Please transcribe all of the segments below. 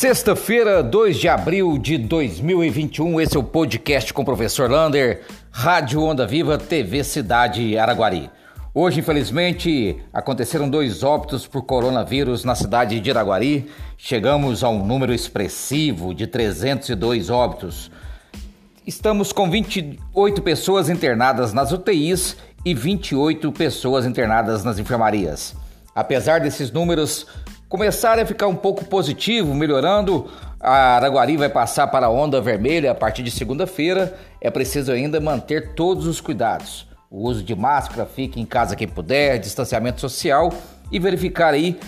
Sexta-feira, 2 de abril de 2021, esse é o podcast com o professor Lander, Rádio Onda Viva, TV Cidade Araguari. Hoje, infelizmente, aconteceram dois óbitos por coronavírus na cidade de Araguari. Chegamos a um número expressivo de 302 óbitos. Estamos com 28 pessoas internadas nas UTIs e 28 pessoas internadas nas enfermarias. Apesar desses números começarem a ficar um pouco positivo, melhorando, a Araguari vai passar para a onda vermelha a partir de segunda-feira. É preciso ainda manter todos os cuidados. O uso de máscara, fique em casa quem puder, distanciamento social e verificar aí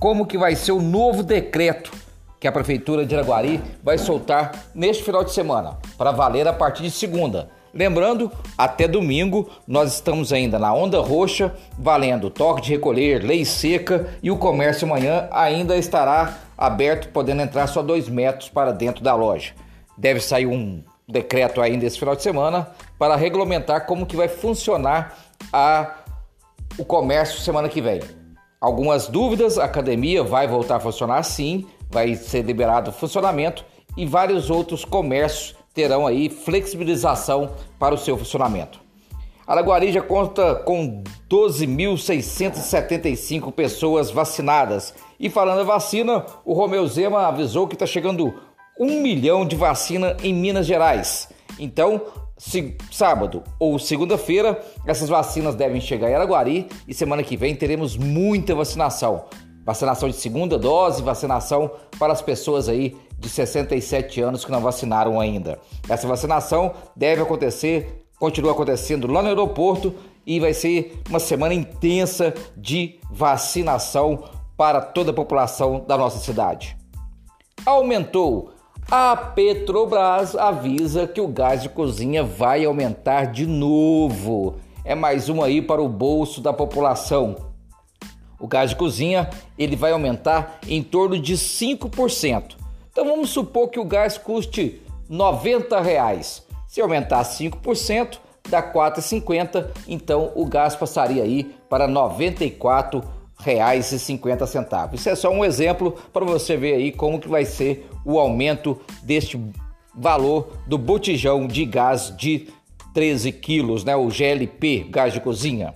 como que vai ser o novo decreto que a prefeitura de Araguari vai soltar neste final de semana, para valer a partir de segunda. Lembrando, até domingo nós estamos ainda na onda roxa, valendo toque de recolher, lei seca e o comércio amanhã ainda estará aberto, podendo entrar só dois metros para dentro da loja. Deve sair um decreto ainda esse final de semana para regulamentar como que vai funcionar a, o comércio semana que vem. Algumas dúvidas, a academia vai voltar a funcionar sim, vai ser liberado o funcionamento e vários outros comércios terão aí flexibilização para o seu funcionamento. Araguari já conta com 12.675 pessoas vacinadas. E falando em vacina, o Romeu Zema avisou que está chegando um milhão de vacina em Minas Gerais. Então, se, sábado ou segunda-feira, essas vacinas devem chegar em Araguari e semana que vem teremos muita vacinação. Vacinação de segunda dose, vacinação para as pessoas aí de 67 anos que não vacinaram ainda. Essa vacinação deve acontecer, continua acontecendo lá no aeroporto e vai ser uma semana intensa de vacinação para toda a população da nossa cidade. Aumentou. A Petrobras avisa que o gás de cozinha vai aumentar de novo. É mais um aí para o bolso da população. O gás de cozinha ele vai aumentar em torno de 5%. Então vamos supor que o gás custe 90 reais. Se aumentar 5%, dá R$ 4,50, então o gás passaria aí para R$ 94,50. Isso é só um exemplo para você ver aí como que vai ser o aumento deste valor do botijão de gás de 13 quilos, né? o GLP, gás de cozinha.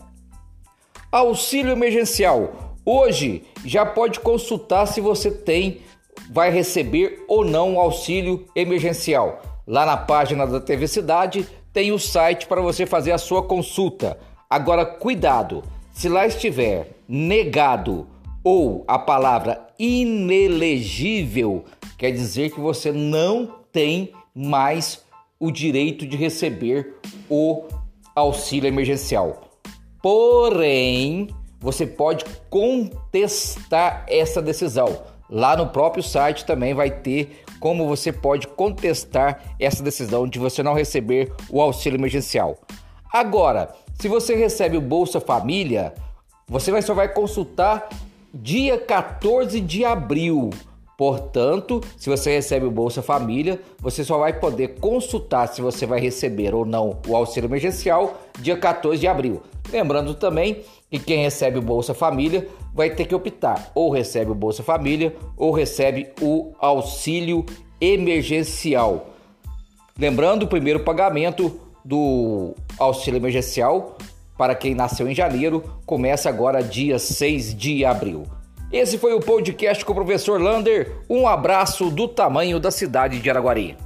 Auxílio emergencial. Hoje já pode consultar se você tem vai receber ou não auxílio emergencial. Lá na página da TV Cidade tem o site para você fazer a sua consulta. Agora, cuidado, se lá estiver negado ou a palavra inelegível, quer dizer que você não tem mais o direito de receber o auxílio emergencial. Porém, você pode contestar essa decisão. Lá no próprio site também vai ter como você pode contestar essa decisão de você não receber o auxílio emergencial. Agora, se você recebe o Bolsa Família, você só vai consultar dia 14 de abril. Portanto, se você recebe o Bolsa Família, você só vai poder consultar se você vai receber ou não o auxílio emergencial dia 14 de abril. Lembrando também que quem recebe o Bolsa Família vai ter que optar: ou recebe o Bolsa Família ou recebe o auxílio emergencial. Lembrando, o primeiro pagamento do auxílio emergencial para quem nasceu em janeiro começa agora dia 6 de abril. Esse foi o podcast com o professor Lander. Um abraço do tamanho da cidade de Araguari.